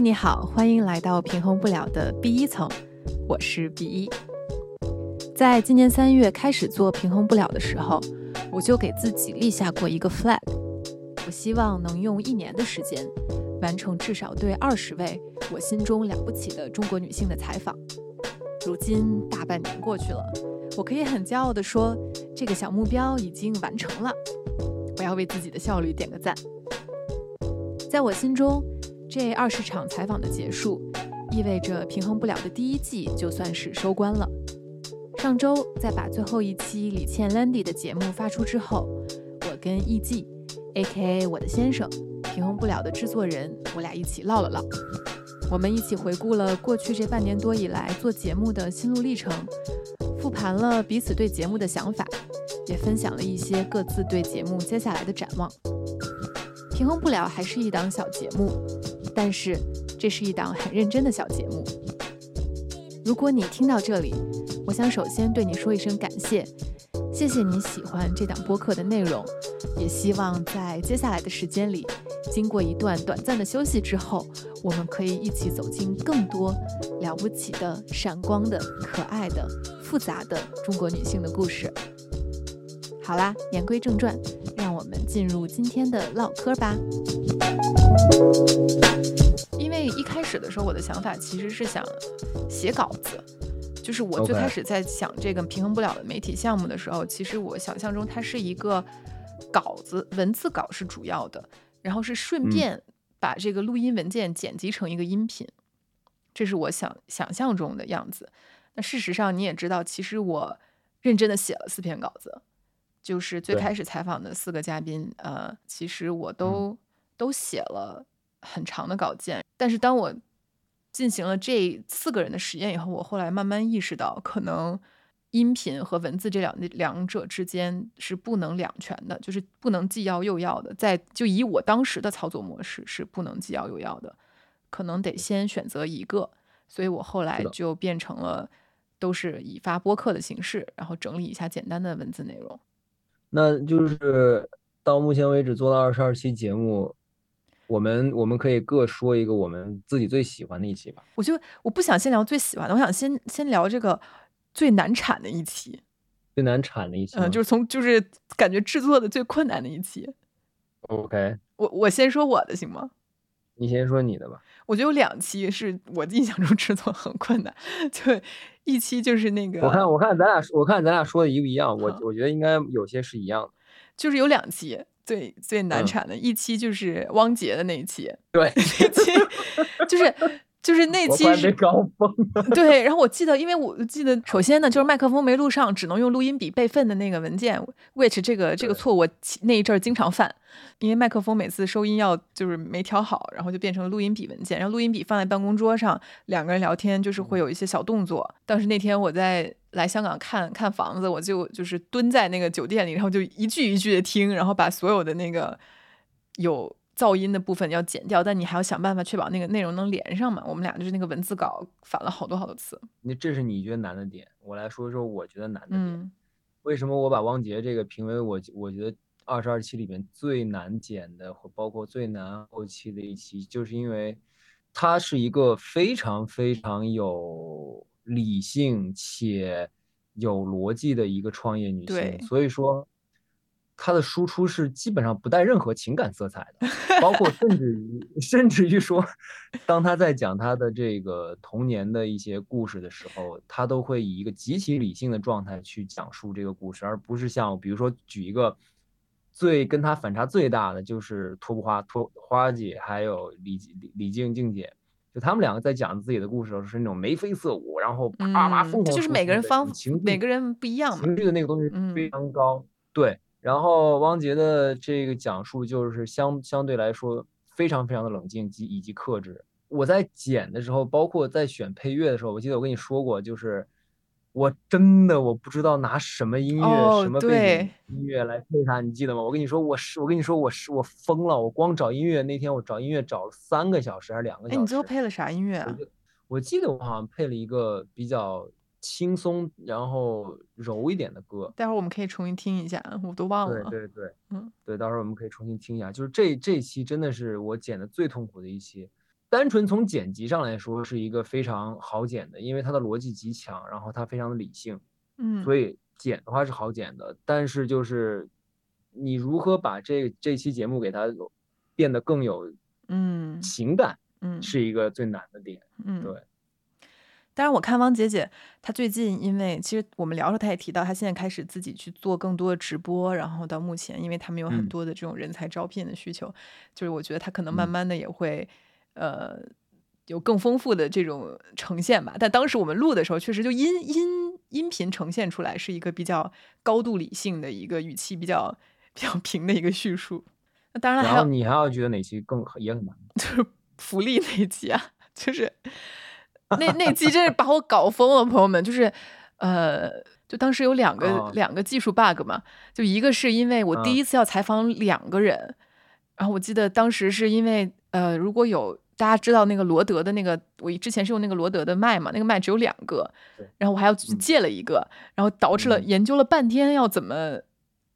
你好，欢迎来到平衡不了的 B 一层，我是 B 一。在今年三月开始做平衡不了的时候，我就给自己立下过一个 flag，我希望能用一年的时间，完成至少对二十位我心中了不起的中国女性的采访。如今大半年过去了，我可以很骄傲地说，这个小目标已经完成了。我要为自己的效率点个赞。在我心中。这二十场采访的结束，意味着平衡不了的第一季就算是收官了。上周在把最后一期李倩 Landy 的节目发出之后，我跟艺伎 （A.K.A. 我的先生）平衡不了的制作人，我俩一起唠了唠。我们一起回顾了过去这半年多以来做节目的心路历程，复盘了彼此对节目的想法，也分享了一些各自对节目接下来的展望。平衡不了还是一档小节目。但是，这是一档很认真的小节目。如果你听到这里，我想首先对你说一声感谢，谢谢你喜欢这档播客的内容，也希望在接下来的时间里，经过一段短暂的休息之后，我们可以一起走进更多了不起的、闪光的、可爱的、复杂的中国女性的故事。好啦，言归正传，让我们进入今天的唠嗑吧。因为一开始的时候，我的想法其实是想写稿子，就是我最开始在想这个平衡不了的媒体项目的时候，其实我想象中它是一个稿子，文字稿是主要的，然后是顺便把这个录音文件剪辑成一个音频，这是我想想象中的样子。那事实上你也知道，其实我认真的写了四篇稿子，就是最开始采访的四个嘉宾，呃，其实我都。都写了很长的稿件，但是当我进行了这四个人的实验以后，我后来慢慢意识到，可能音频和文字这两两者之间是不能两全的，就是不能既要又要的。在就以我当时的操作模式是不能既要又要的，可能得先选择一个。所以我后来就变成了都是以发播客的形式，然后整理一下简单的文字内容。那就是到目前为止做了二十二期节目。我们我们可以各说一个我们自己最喜欢的一期吧。我就我不想先聊最喜欢的，我想先先聊这个最难产的一期。最难产的一期，嗯，就是从就是感觉制作的最困难的一期。OK，我我先说我的行吗？你先说你的吧。我觉得有两期是我印象中制作很困难，就一期就是那个。我看我看咱俩我看咱俩说的一不一样？我我觉得应该有些是一样的。就是有两期。最最难产的一期就是汪杰的那一期，对，那期就是就是那期是高峰，对。然后我记得，因为我记得，首先呢，就是麦克风没录上，只能用录音笔备份的那个文件，which 这个这个错误那一阵儿经常犯，因为麦克风每次收音要就是没调好，然后就变成录音笔文件，然后录音笔放在办公桌上，两个人聊天就是会有一些小动作。当时那天我在。来香港看看房子，我就就是蹲在那个酒店里，然后就一句一句的听，然后把所有的那个有噪音的部分要剪掉，但你还要想办法确保那个内容能连上嘛。我们俩就是那个文字稿反了好多好多次。那这是你觉得难的点，我来说说我觉得难的点。为什么我把汪杰这个评为我我觉得二十二期里面最难剪的，或包括最难后期的一期，就是因为它是一个非常非常有。理性且有逻辑的一个创业女性，所以说她的输出是基本上不带任何情感色彩的，包括甚至于甚至于说，当他在讲他的这个童年的一些故事的时候，他都会以一个极其理性的状态去讲述这个故事，而不是像比如说举一个最跟他反差最大的就是托布花托花姐还有李李李静静姐。就他们两个在讲自己的故事的时候，是那种眉飞色舞，然后啪啪疯狂，就是每个人方情，每个人不一样嘛，情绪的那个东西非常高。对，然后汪杰的这个讲述就是相相对来说非常非常的冷静及以及克制。我在剪的时候，包括在选配乐的时候，我记得我跟你说过，就是。我真的我不知道拿什么音乐什么背景音乐来配它，你记得吗？我跟你说，我是我跟你说，我是我疯了，我光找音乐那天我找音乐找了三个小时还是两个小时？哎，你最后配了啥音乐啊？我记得我好像配了一个比较轻松然后柔一点的歌。待会儿我们可以重新听一下，我都忘了。对对对，嗯，对，到时候我们可以重新听一下。就是这这期真的是我剪的最痛苦的一期。单纯从剪辑上来说是一个非常好剪的，因为它的逻辑极强，然后它非常的理性，嗯，所以剪的话是好剪的。但是就是你如何把这这期节目给它变得更有嗯情感，嗯是一个最难的点。嗯，对。当然，我看汪姐姐，她最近因为其实我们聊的时候，她也提到，她现在开始自己去做更多的直播，然后到目前，因为他们有很嗯多的这种人才招聘的需求，就是我觉得她可能慢嗯慢的也会，呃，有更丰富的这种呈现吧。但当时我们录的时候，确实就音音音频呈现出来是一个比较高度理性的一个语气比较比较平的一个叙述。那当然还有然后你还要觉得哪期更也很难？就是福利那一集啊，就是 那那期真是把我搞疯了，朋友们，就是呃，就当时有两个、哦。两个技术 bug 嘛，就一个是因为我第嗯。一次要采访两个人，然后我记得当时是因为呃，如果有大家知道那个罗德的那个，我之前是用那个罗德的麦嘛，那个麦只有两个，然后我还要去嗯。借了一个，然后导致了嗯。研究了半天要怎么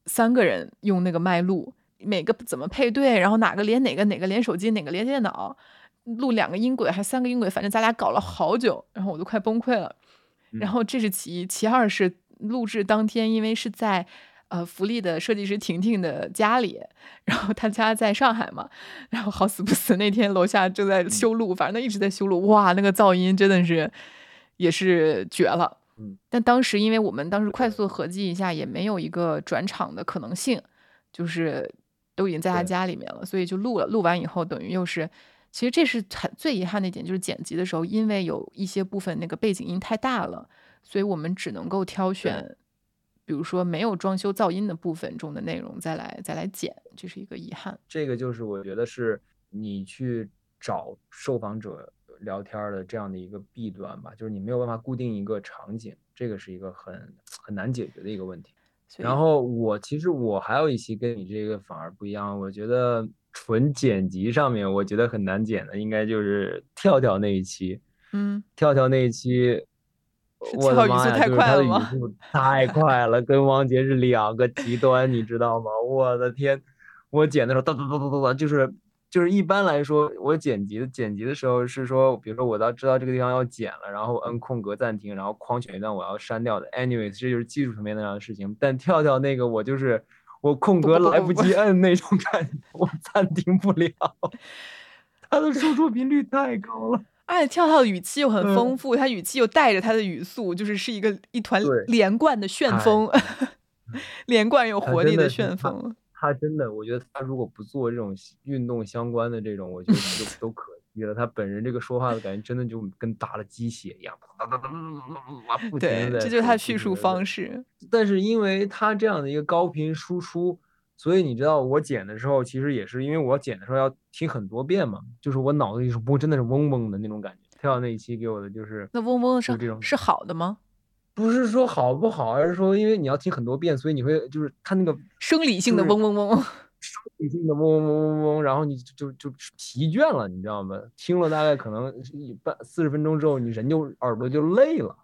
三个人用那个麦录，每个怎么配对，然后哪个连哪个，哪个连手机，哪个连电脑，录两个音轨还三个音轨，反正咱俩搞了好久，然后我都快崩溃了。然嗯后这是其一，其二是录制当天，因为是在呃福利的设计师婷婷的家里，然后他家在上海嘛，然后好死不死那天楼下正在修路，反正他一直在修路，哇，那个噪音真的是也是绝了。嗯，但当时因为我们当时快速合计一下，也没有一个转场的可能性，就是都已经在他家里面了，所以就录了。录完以后，等于又是，其实这是很最遗憾的一点，就是剪辑的时候，因为有一些部分那个背景音太大了，所以我们只能够挑选，比如说没有装修噪音的部分中的内容再来再来剪，这是一个遗憾。这个就是我觉得是你去找受访者聊天儿的这样的一个弊端吧，就是你没有办法固定一个场景，这个是一个很很难解决的一个问题。然后我其实我还有一期跟你这个反而不一样，我觉得纯剪辑上面我觉得很难剪的，应该就是跳跳那一期。嗯，跳跳那一期，我的妈呀，就是他的语快了吗速太快了，跟王杰是两个极端，你知道吗？我的天，我剪的时候哒哒哒哒哒哒，就是就是一般来说，我剪辑的剪辑的时候是说，比如说我到知道这个地方要剪了，然后摁空格暂停，然后框选一段我要删掉的。anyways，这就是技术层面上的事情。但跳跳那个我就是我空格来不及摁那种感觉，我暂停不了，他的输出频率太高了。而且跳跳的语气又很嗯丰富，他语气又带着他的语速，就是是一个一团连贯的旋风，连贯有活力的旋风。他真的，我觉得他如果不做这种运动相关的这种，我觉得就 都可惜了。他本人这个说话的感觉，真的就跟打了鸡血一样，哒哒哒哒哒哒哒不停对，的。这就是他叙述方式。但是因为他这样的一个高频输出，所以你知道我剪的时候，其实也是因为我剪的时候要听很多遍嘛，就是我脑子里是不，真的是嗡嗡的那种感觉。跳那一期给我的就是那嗡嗡就是这种是好的吗？不是说好不好，而是说因为你要听很多遍，所以你会就是他那个生理性的嗡嗡嗡。生理性的嗡嗡嗡嗡嗡，然后你就就就疲倦了，你知道吗？听了大概可能一半四十分钟之后，你人就耳朵就累了，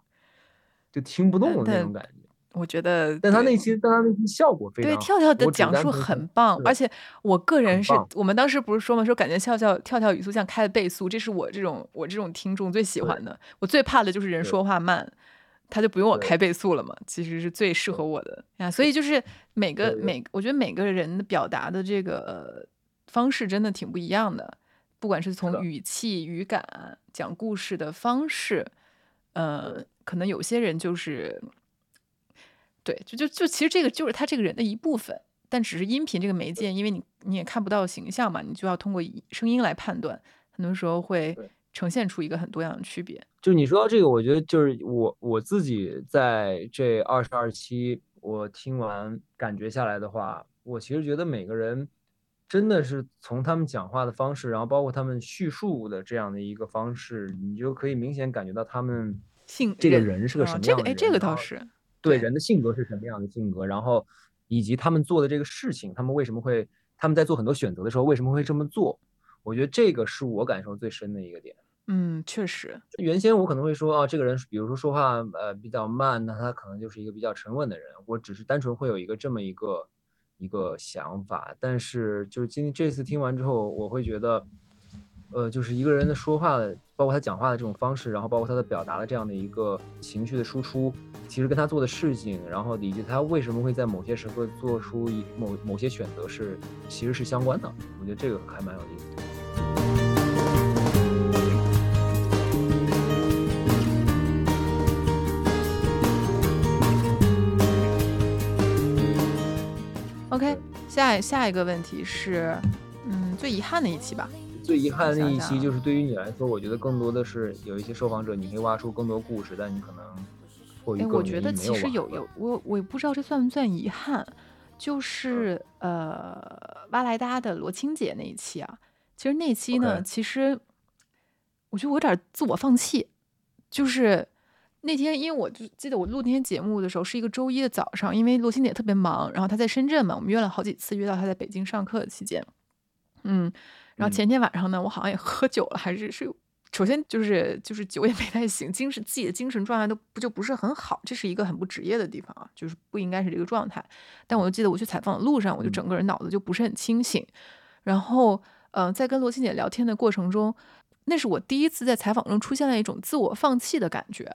就听不动了那种感觉。我觉得，但他对那期，但他那期效果非常对。跳跳的讲述很棒，而且我个人是我们当时不是说嘛，说感觉跳跳跳跳语速像开了倍速，这是我这种我这种听众最喜欢的。我最怕的就是人说话慢，他就不用我开倍速了嘛，其实是最适合我的。呀。所以就是每个每，我觉得每个人的表达的这个呃方式真的挺不一样的，不管是从语气、语感、讲故事的方式，呃，可能有些人就是。对，就就就其实这个就是他这个人的一部分，但只是音频这个媒介，因为你你也看不到形象嘛，你就要通过声音来判断，很多时候会对呈现出一个很多样的区别。就你说到这个，我觉得就是我我自己在这二十二期我听完感觉下来的话，我其实觉得每个人真的是从他们讲话的方式，然后包括他们叙述的这样的一个方式，你就可以明显感觉到他们性这个人是个什么啊这个哎，样的人。这个倒是对对人的性格是什么样的性格，然后以及他们做的这个事情，他们为什么会他们在做很多选择的时候为什么会这么做？我觉得这个是我感受最深的一个点。嗯，确实，原先我可能会说啊，这个人比如说说话呃比较慢，那他可能就是一个比较沉稳的人。我只是单纯会有一个这么一个一个想法，但是就是今天这次听完之后，我会觉得呃，就是一个人的说话的，包括他讲话的这种方式，然后包括他的表达的这样的一个情绪的输出，其实跟他做的事情，然后以及他为什么会在某些时刻做出一某某些选择是，其实是相关的。我觉得这个还蛮有意思。OK，下下一个问题是，嗯，最遗憾的一期吧。最遗憾的那一期就是对于你来说，我觉得更多的是有一些受访者，你可以挖出更多故事，但你可能过于我觉得其实有有我我也不知道这算不算遗憾，就是呃挖来搭的罗青姐那一期啊，其实那期呢，其实我觉得我有点自我放弃，就是那天因为我就记得我录那天节目的时候是一个周一的早上，因为罗欣姐特别忙，然后她在深圳嘛，我们约了好几次，约到她在北京上课的期间，嗯。然后前天晚上呢，我好像也喝酒了，还是是，首先就是就是酒也没太醒，精神自己的精神状态都不就不是很好，这是一个很不职业的地方啊，就是不应该是这个状态。但我就记得我去采访的路上，我就整个人脑子就不是很清醒。然后，嗯，在跟罗青姐聊天的过程中，那是我第一次在采访中出现了一种自我放弃的感觉，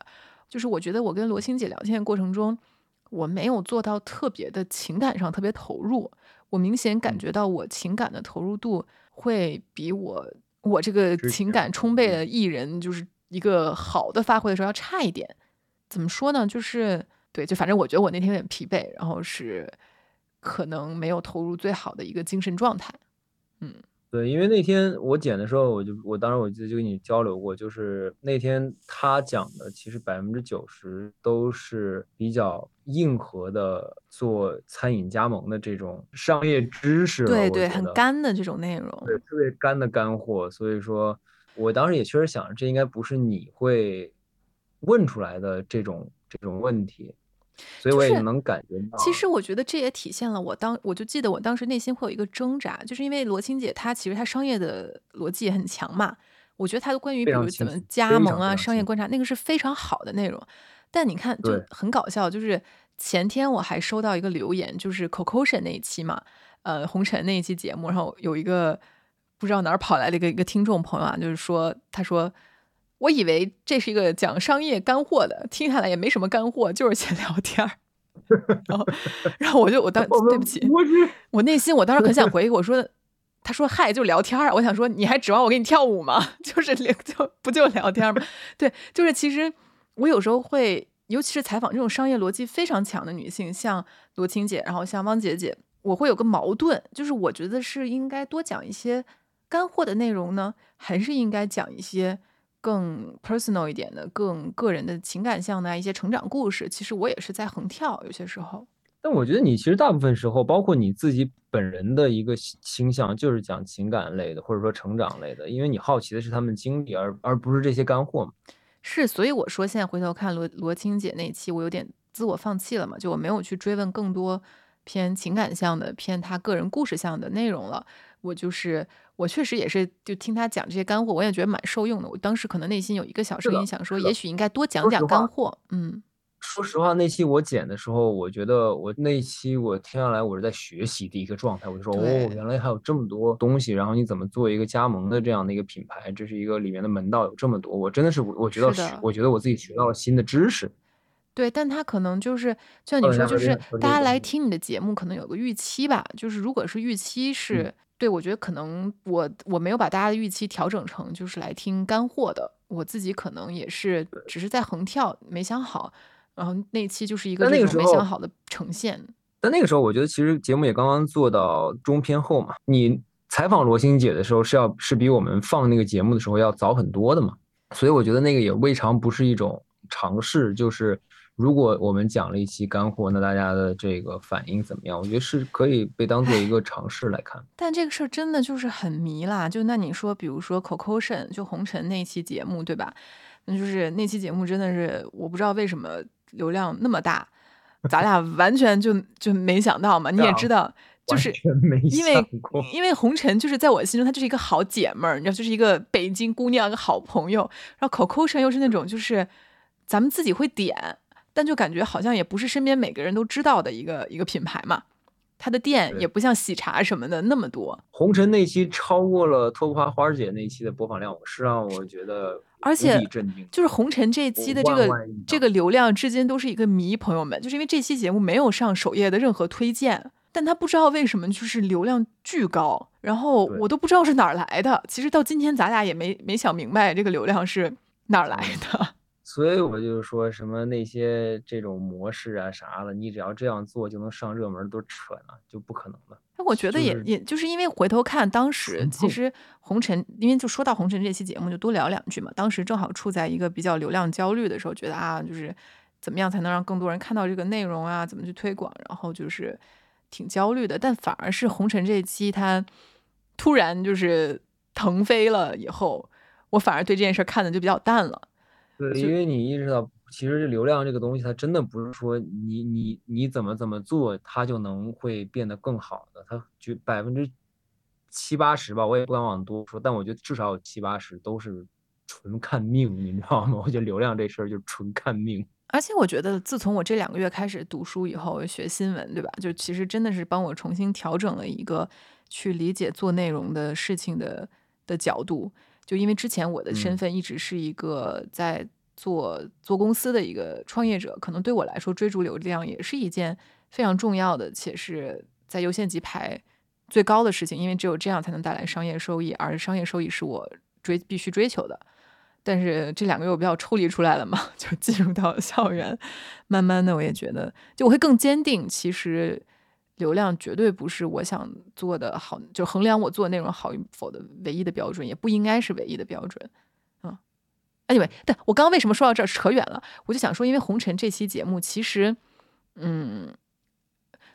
就是我觉得我跟罗青姐聊天的过程中，我没有做到特别的情感上特别投入，我明显感觉到我情感的投入度。会比我我这个情感充沛的艺人，就是一个好的发挥的时候要差一点。怎么说呢？就是对，就反正我觉得我那天有点疲惫，然后是可能没有投入最好的一个精神状态。嗯。对，因为那天我剪的时候，我就我当时我记得就跟你交流过，就是那天他讲的其实百分之九十都是比较硬核的做餐饮加盟的这种商业知识，对对，很干的这种内容，对，特别干的干货。所以说，我当时也确实想，这应该不是你会问出来的这种这种问题。所以我也能感觉到。其实我觉得这也体现了我当，我就记得我当时内心会有一个挣扎，就是因为罗青姐她其实她商业的逻辑也很强嘛。我觉得她的关于比如怎么加盟啊、商业观察那个是非常好的内容。但你看就很搞笑，就是前天我还收到一个留言，就是 Coco 神那一期嘛，呃，红尘那一期节目，然后有一个不知道哪儿跑来的一个一个听众朋友啊，就是说他说。我以为这是一个讲商业干货的，听下来也没什么干货，就是闲聊天儿。然后，然后我就我当 对不起，我内心我当时很想回，我说，他说嗨，就聊天儿。我想说，你还指望我给你跳舞吗？就是就不就聊天吗？对，就是其实我有时候会，尤其是采访这种商业逻辑非常强的女性，像罗青姐，然后像汪姐姐，我会有个矛盾，就是我觉得是应该多讲一些干货的内容呢，还是应该讲一些。更 personal 一点的、更个人的情感向的一些成长故事，其实我也是在横跳。有些时候，但我觉得你其实大部分时候，包括你自己本人的一个倾向，就是讲情感类的，或者说成长类的，因为你好奇的是他们经历，而而不是这些干货嘛。是，所以我说现在回头看罗罗青姐那期，我有点自我放弃了嘛，就我没有去追问更多偏情感向的、偏他个人故事向的内容了。我就是。我确实也是，就听他讲这些干货，我也觉得蛮受用的。我当时可能内心有一个小声音想说，也许应该多讲讲干货。嗯，说实话，那期我剪的时候，我觉得我那期我听下来，我是在学习的一个状态。我就说，哦，原来还有这么多东西，然后你怎么做一个加盟的这样的一个品牌？这是一个里面的门道有这么多，我真的是我觉得，我觉得我自己学到了新的知识。对，但他可能就是就像你说，就是大家来听你的节目，可能有个预期吧。就是如果是预期是。对，我觉得可能我我没有把大家的预期调整成就是来听干货的，我自己可能也是只是在横跳，没想好，然后那期就是一个那种没想好的呈现。但那个时候，我觉得其实节目也刚刚做到中偏后嘛。你采访罗欣姐的时候是要是比我们放那个节目的时候要早很多的嘛，所以我觉得那个也未尝不是一种尝试，就是。如果我们讲了一期干货，那大家的这个反应怎么样？我觉得是可以被当做一个尝试来看。但这个事儿真的就是很迷啦。就那你说，比如说 Coco 神就红尘那期节目，对吧？那就是那期节目真的是我不知道为什么流量那么大，咱俩完全就就没想到嘛。你也知道，就是因为因为红尘就是在我心中，她就是一个好姐妹儿，你知道，就是一个北京姑娘，一个好朋友。然后 Coco 神又是那种就是咱们自己会点。但就感觉好像也不是身边每个人都知道的一个一个品牌嘛，它的店也不像喜茶什么的那么多。红尘那期超过了托花花姐那期的播放量，是让我觉得而且。就是红尘这期的这个这个流量至今都是一个谜，朋友们，就是因为这期节目没有上首页的任何推荐，但他不知道为什么就是流量巨高，然后我都不知道是哪儿来的。其实到今天咱俩也没没想明白这个流量是哪儿来的。所以我就说什么那些这种模式啊啥的，你只要这样做就能上热门，都扯呢，就不可能的。那我觉得也也就是因为回头看当时，其实红尘，因为就说到红尘这期节目，就多聊两句嘛。当时正好处在一个比较流量焦虑的时候，觉得啊，就是怎么样才能让更多人看到这个内容啊，怎么去推广，然后就是挺焦虑的。但反而是红尘这期，它突然就是腾飞了以后，我反而对这件事看的就比较淡了。对，因为你意识到，其实这流量这个东西，它真的不是说你你你怎么怎么做，它就能会变得更好的。它就百分之七八十吧，我也不敢往多说，但我觉得至少有七八十都是纯看命，你知道吗？我觉得流量这事儿就是纯看命。而且我觉得，自从我这两个月开始读书以后，学新闻，对吧？就其实真的是帮我重新调整了一个去理解做内容的事情的的角度。就因为之前我的身份一直是一个在做做公司的一个创业者，可能对我来说追逐流量也是一件非常重要的，且是在优先级排最高的事情，因为只有这样才能带来商业收益，而商业收益是我追必须追求的。但是这两个月我比较抽离出来了嘛，就进入到校园，慢慢的我也觉得，就我会更坚定，其实。流量绝对不是我想做的好，就衡量我做内容好与否的唯一的标准，也不应该是唯一的标准。嗯，anyway，但我刚刚为什么说到这儿扯远了？我就想说，因为红尘这期节目其实，嗯，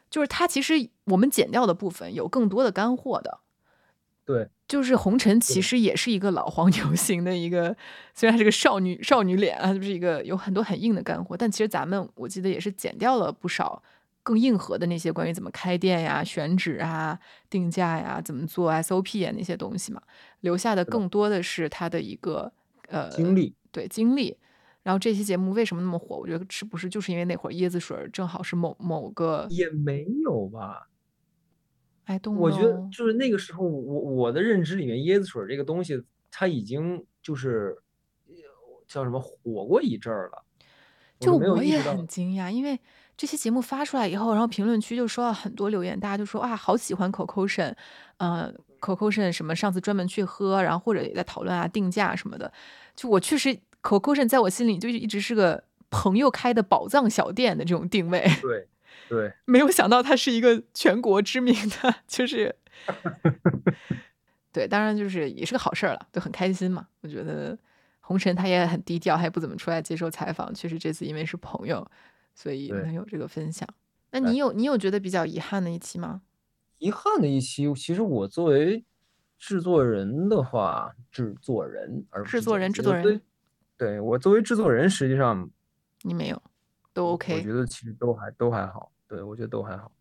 就是它其实我们剪掉的部分有更多的干货的。对，就是红尘其实也是一个老黄牛型的一个，虽然是个少女少女脸啊，就是一个有很多很硬的干货，但其实咱们我记得也是剪掉了不少。更硬核的那些关于怎么开店呀、选址啊、定价呀、怎么做 SOP 啊那些东西嘛，留下的更多的是他的一个呃经历，对经历。然后这期节目为什么那么火？我觉得是不是就是因为那会儿椰子水正好是某某个也没有吧？哎，我觉得就是那个时候，我我的认知里面，椰子水这个东西，它已经就是叫什么火过一阵儿了。就我也很惊讶，因为。这期节目发出来以后，然后评论区就收到很多留言，大家就说啊，好喜欢 Coco 神，呃，Coco 神什么上次专门去喝，然后或者也在讨论啊定价什么的。就我确实 Coco 神在我心里就一直是个朋友开的宝藏小店的这种定位。对对，没有想到它是一个全国知名的，就是 对，当然就是也是个好事儿了，就很开心嘛。我觉得红尘他也很低调，他也不怎么出来接受采访。确实这次因为是朋友。所以能有这个分享，那你有你有觉得比较遗憾的一期吗？遗憾的一期，其实我作为制作人的话，制作人而制作人制作人，对我作为制作人，实际上你没有都 OK，我觉得其实都还都还好，对我觉得都还好，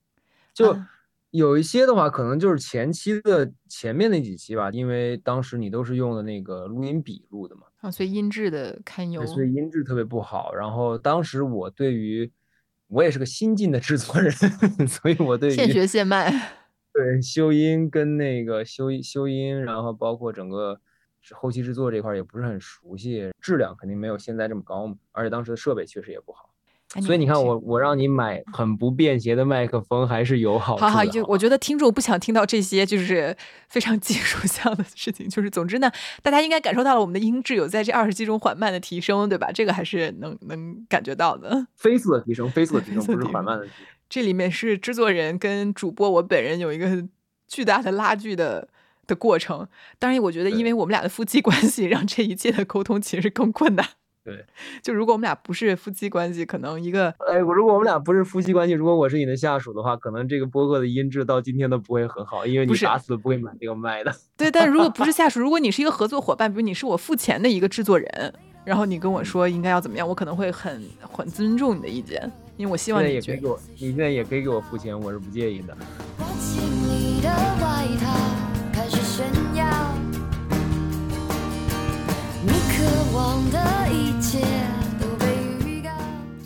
就有一些的话，可能就是前期的前面那几期吧，因为当时你都是用的那个录音笔录的嘛。啊，所以音质的堪忧，所以音质特别不好。然后当时我对于，我也是个新进的制作人，所以我对于现学现卖，对修音跟那个修修音，然后包括整个后期制作这块也不是很熟悉，质量肯定没有现在这么高嘛。而且当时的设备确实也不好。所以你看，我我让你买很不便携的麦克风，还是有好处的。好好，就我觉得听众不想听到这些，就是非常技术项的事情。就是总之呢，大家应该感受到了我们的音质有在这二十期中缓慢的提升，对吧？这个还是能能感觉到的。飞速的提升，飞速的提升，不是缓慢的提升。这里面是制作人跟主播我本人有一个巨大的拉锯的的过程。当然，我觉得因为我们俩的夫妻关系，让这一切的沟通其实更困难。对，就如果我们俩不是夫妻关系，可能一个，哎，如果我们俩不是夫妻关系，如果我是你的下属的话，可能这个播客的音质到今天都不会很好，因为你打死不会买这个麦的。对，但如果不是 下属，如果你是一个合作伙伴，比如你是我付钱的一个制作人，然后你跟我说应该要怎么样，我可能会很很尊重你的意见，因为我希望你也可以给我，你现在也可以给我付钱，我是不介意的。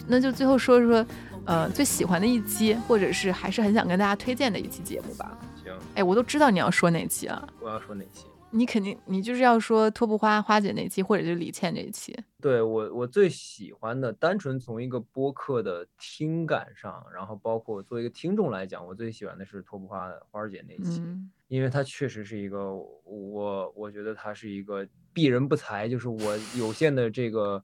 那就最后说说呃，最喜欢的一期，或者是还是很想跟大家推荐的一期节目吧。行，哎，我都知道你要说哪期啊？我要说哪期？你肯定，你就是要说托布花花姐那期，或者就是李倩这一期。对我，我最喜欢的，单纯从一个播客的听感上，然后包括作为一个听众来讲，我最喜欢的是托布花花姐那期，因为它确实是一个我，我觉得她是一个鄙人不才，就是我有限的这个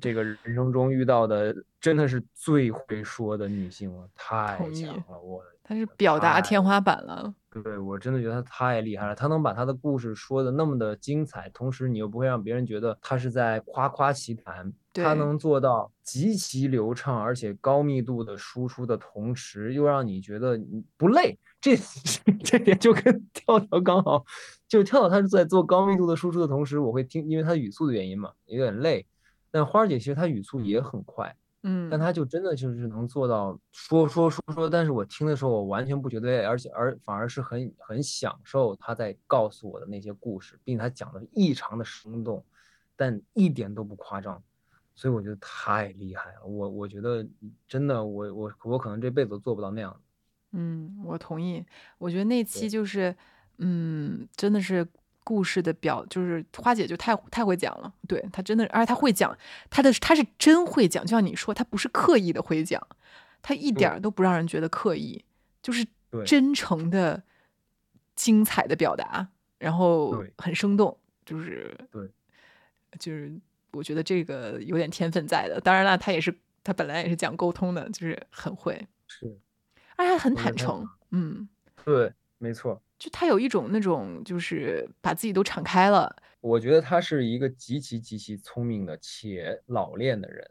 这个人生中遇到的，真的是最会说的女性了，太强了，我。她是表达天花板了。对，我真的觉得她太厉害了。她能把她的故事说的那么的精彩，同时你又不会让别人觉得她是在夸夸其谈。她能做到极其流畅，而且高密度的输出的同时，又让你觉得你不累。这这点就跟 跳跳刚好，就跳跳他是在做高密度的输出的同时，我会听，因为他语速的原因嘛，有点累。但花儿姐其实她语速也很快。嗯，但她就真的就是能做到说说说说，但是我听的时候我完全不觉得累，而且而反而是很很享受她在告诉我的那些故事，并且她讲的异常的生动，但一点都不夸张，所以我觉得太厉害了。我我觉得真的，我我我可能这辈子都做不到那样嗯，我同意。我觉得那期就是，嗯，真的是。故事的表就是花姐就太太会讲了，对她真的，而且她会讲，她的她是真会讲，就像你说，她不是刻意的会讲，她一点都不让人觉得刻意，就是真诚的、精彩的表达，然后很生动，就是对，就是我觉得这个有点天分在的。当然了，她也是她本来也是讲沟通的，就是很会，是，而且很坦诚，嗯，对，没错。就他有一种那种，就是把自己都敞开了。我觉得他是一个极其极其聪明的且老练的人，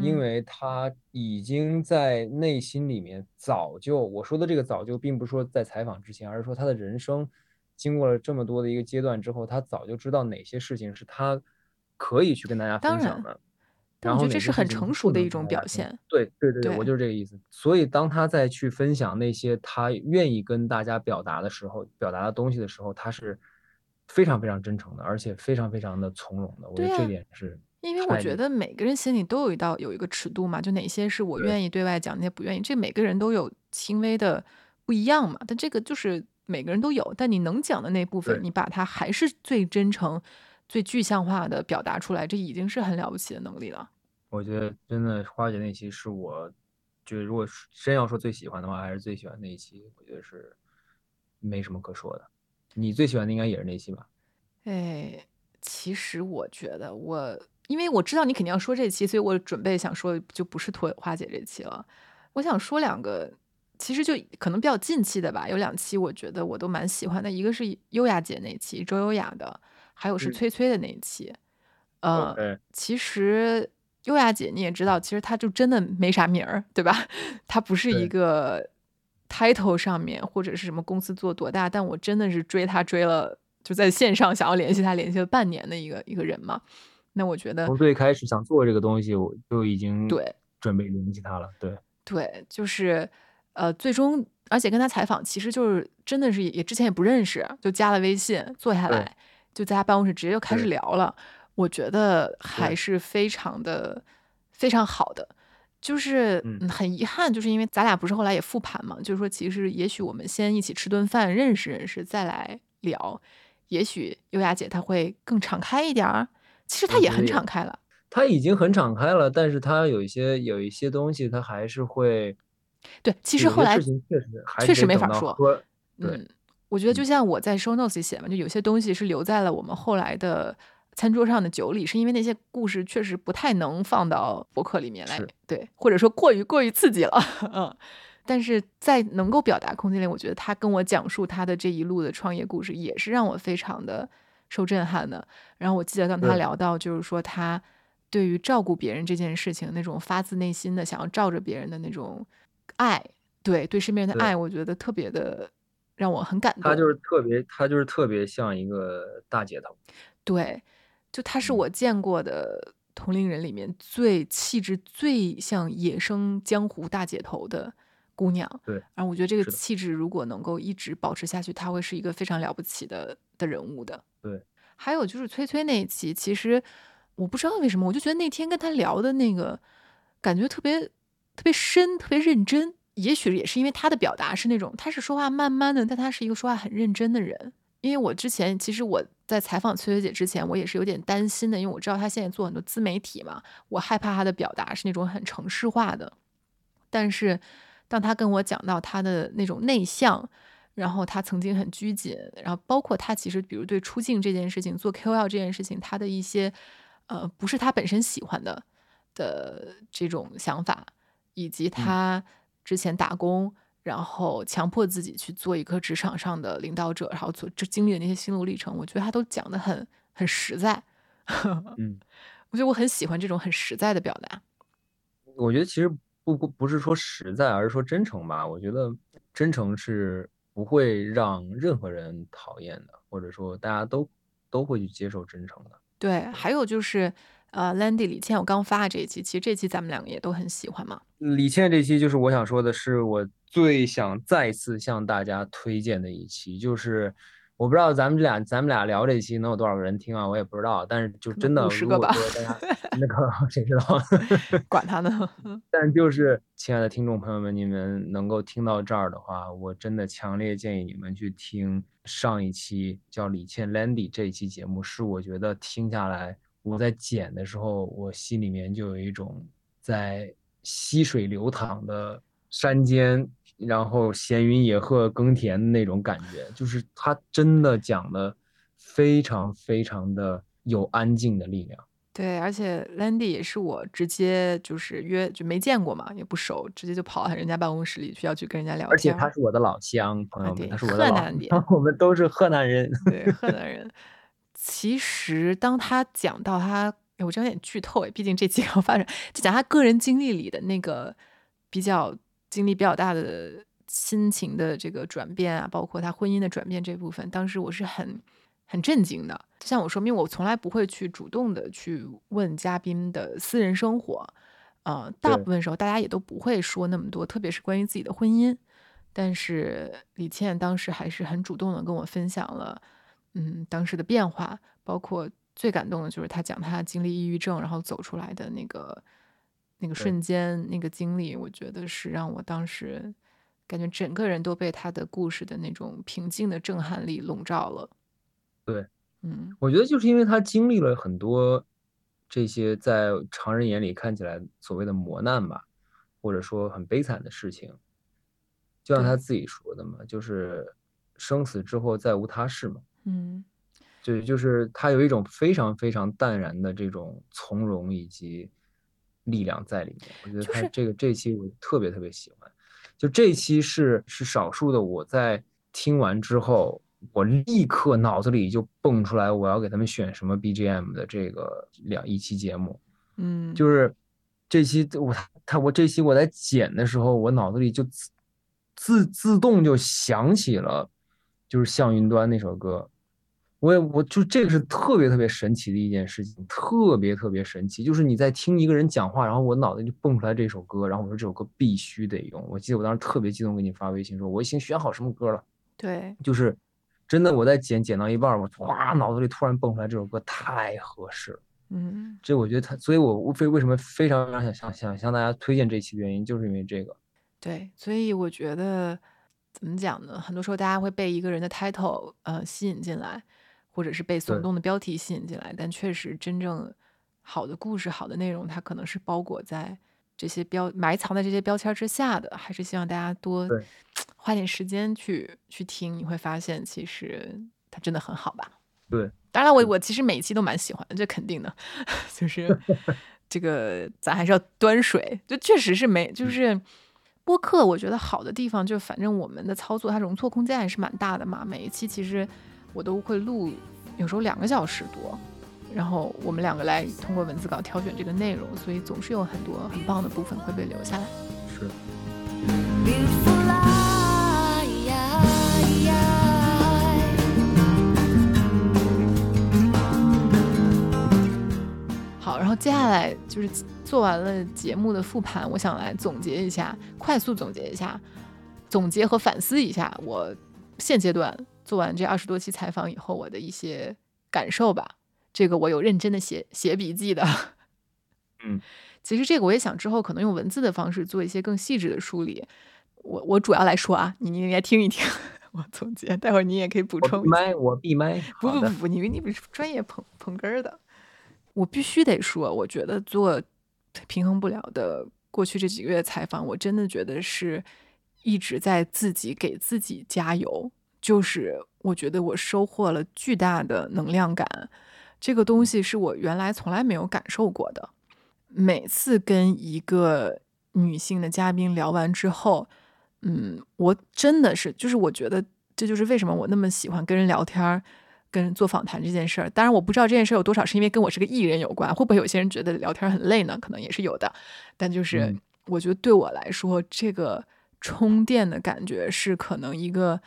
因为他已经在内心里面早就我说的这个早就，并不是说在采访之前，而是说他的人生经过了这么多的一个阶段之后，他早就知道哪些事情是他可以去跟大家分享的。我觉得这是很成熟的一种表现。对对对，我就是这个意思。所以当他再去分享那些他愿意跟大家表达的时候，表达的东西的时候，他是非常非常真诚的，而且非常非常的从容的。我觉得这点是。因为我觉得每个人心里都有一道有一个尺度嘛，就哪些是我愿意对外讲，哪些不愿意。这每个人都有轻微的不一样嘛。但这个就是每个人都有，但你能讲的那部分，你把它还是最真诚、最具象化的表达出来，这已经是很了不起的能力了。我觉得真的花姐那期是我，就是如果真要说最喜欢的话，还是最喜欢那一期。我觉得是没什么可说的。你最喜欢的应该也是那期吧？哎，其实我觉得我，因为我知道你肯定要说这期，所以我准备想说就不是托花姐这期了。我想说两个，其实就可能比较近期的吧。有两期我觉得我都蛮喜欢的，一个是优雅姐那期，周优雅的，还有是崔崔的那一期。呃，其实。优雅姐，你也知道，其实她就真的没啥名儿，对吧？她不是一个 title 上面或者是什么公司做多大，但我真的是追她追了，就在线上想要联系她联系了半年的一个一个人嘛。那我觉得从最开始想做这个东西，我就已经对准备联系她了。对对，就是呃，最终而且跟她采访，其实就是真的是也之前也不认识，就加了微信，坐下来就在她办公室直接就开始聊了。我觉得还是非常的非常好的，就是很遗憾，就是因为咱俩不是后来也复盘嘛，就是说其实也许我们先一起吃顿饭，认识认识，再来聊，也许优雅姐她会更敞开一点儿。其实她也很敞开了，她已经很敞开了，但是她有一些有一些东西，她还是会对。其实后来确实确实没法说。嗯，我觉得就像我在 show notes 里写嘛，就有些东西是留在了我们后来的。餐桌上的酒里，是因为那些故事确实不太能放到博客里面来，对，或者说过于过于刺激了，嗯。但是在能够表达空间里，我觉得他跟我讲述他的这一路的创业故事，也是让我非常的受震撼的。然后我记得跟他聊到，就是说他对于照顾别人这件事情，那种发自内心的想要照着别人的那种爱，对对身边人的爱，我觉得特别的让我很感动。他就是特别，他就是特别像一个大姐头，对。就她是我见过的同龄人里面最气质最像野生江湖大姐头的姑娘。对，然后我觉得这个气质如果能够一直保持下去，她会是一个非常了不起的的人物的。对，还有就是崔崔那一期，其实我不知道为什么，我就觉得那天跟她聊的那个感觉特别特别深、特别认真。也许也是因为他的表达是那种，他是说话慢慢的，但他是一个说话很认真的人。因为我之前其实我在采访崔崔姐之前，我也是有点担心的，因为我知道她现在做很多自媒体嘛，我害怕她的表达是那种很城市化的。但是当她跟我讲到她的那种内向，然后她曾经很拘谨，然后包括她其实比如对出镜这件事情、做 KOL 这件事情，她的一些呃不是她本身喜欢的的这种想法，以及她。之前打工，然后强迫自己去做一个职场上的领导者，然后做这经历的那些心路历程，我觉得他都讲的很很实在。嗯，我觉得我很喜欢这种很实在的表达。我觉得其实不不不是说实在，而是说真诚吧。我觉得真诚是不会让任何人讨厌的，或者说大家都都会去接受真诚的。对，还有就是。呃，Landy 李倩，我刚发的这一期，其实这期咱们两个也都很喜欢嘛。李倩这期就是我想说的，是我最想再次向大家推荐的一期，就是我不知道咱们这俩咱们俩聊这期能有多少个人听啊，我也不知道，但是就真的五十个吧，大家 那个谁知道？管他呢。但就是亲爱的听众朋友们，你们能够听到这儿的话，我真的强烈建议你们去听上一期叫李倩 Landy 这一期节目，是我觉得听下来。我在剪的时候，我心里面就有一种在溪水流淌的山间，然后闲云野鹤耕田的那种感觉。就是他真的讲的非常非常的有安静的力量。对，而且 Landy 也是我直接就是约就没见过嘛，也不熟，直接就跑到人家办公室里去要去跟人家聊天。而且他是我的老乡，朋友们，他是我的河南的，我们都是河南人。对，河南人。其实，当他讲到他，我这有点剧透哎，毕竟这期要发展，就讲他个人经历里的那个比较经历比较大的心情的这个转变啊，包括他婚姻的转变这部分，当时我是很很震惊的。就像我说明，我从来不会去主动的去问嘉宾的私人生活，呃，大部分时候大家也都不会说那么多，特别是关于自己的婚姻。但是李倩当时还是很主动的跟我分享了。嗯，当时的变化，包括最感动的就是他讲他经历抑郁症，然后走出来的那个那个瞬间，那个经历，我觉得是让我当时感觉整个人都被他的故事的那种平静的震撼力笼罩了。对，嗯，我觉得就是因为他经历了很多这些在常人眼里看起来所谓的磨难吧，或者说很悲惨的事情，就像他自己说的嘛，就是生死之后再无他事嘛。嗯，对，就是他有一种非常非常淡然的这种从容以及力量在里面。我觉得他这个这期我特别特别喜欢，就这期是是少数的。我在听完之后，我立刻脑子里就蹦出来我要给他们选什么 BGM 的这个两一期节目。嗯，就是这期我他我这期我在剪的时候，我脑子里就自自自动就想起了就是向云端那首歌。我也我就这个是特别特别神奇的一件事情，特别特别神奇。就是你在听一个人讲话，然后我脑袋就蹦出来这首歌，然后我说这首歌必须得用。我记得我当时特别激动，给你发微信说我已经选好什么歌了。对，就是真的，我在剪剪到一半，我哇，脑子里突然蹦出来这首歌，太合适了。嗯，这我觉得他，所以我非为什么非常想想想向大家推荐这期的原因，就是因为这个。对，所以我觉得怎么讲呢？很多时候大家会被一个人的 title 呃吸引进来。或者是被耸动的标题吸引进来，但确实真正好的故事、好的内容，它可能是包裹在这些标埋藏在这些标签之下的。还是希望大家多 花点时间去去听，你会发现其实它真的很好吧？对，当然我我其实每一期都蛮喜欢，这肯定的。就是 这个咱还是要端水，就确实是没就是播客，我觉得好的地方就反正我们的操作它容错空间还是蛮大的嘛。每一期其实。我都会录，有时候两个小时多，然后我们两个来通过文字稿挑选这个内容，所以总是有很多很棒的部分会被留下来。是。好，然后接下来就是做完了节目的复盘，我想来总结一下，快速总结一下，总结和反思一下我现阶段。做完这二十多期采访以后，我的一些感受吧，这个我有认真的写写笔记的。嗯，其实这个我也想之后可能用文字的方式做一些更细致的梳理。我我主要来说啊，你你应该听一听我总结，待会儿你也可以补充。麦，我闭麦。不不不不，你你不是专业捧捧哏的，我必须得说，我觉得做平衡不了的过去这几个月采访，我真的觉得是一直在自己给自己加油。就是我觉得我收获了巨大的能量感，这个东西是我原来从来没有感受过的。每次跟一个女性的嘉宾聊完之后，嗯，我真的是，就是我觉得这就是为什么我那么喜欢跟人聊天、跟人做访谈这件事儿。当然，我不知道这件事儿有多少是因为跟我是个艺人有关，会不会有些人觉得聊天很累呢？可能也是有的。但就是我觉得对我来说，这个充电的感觉是可能一个。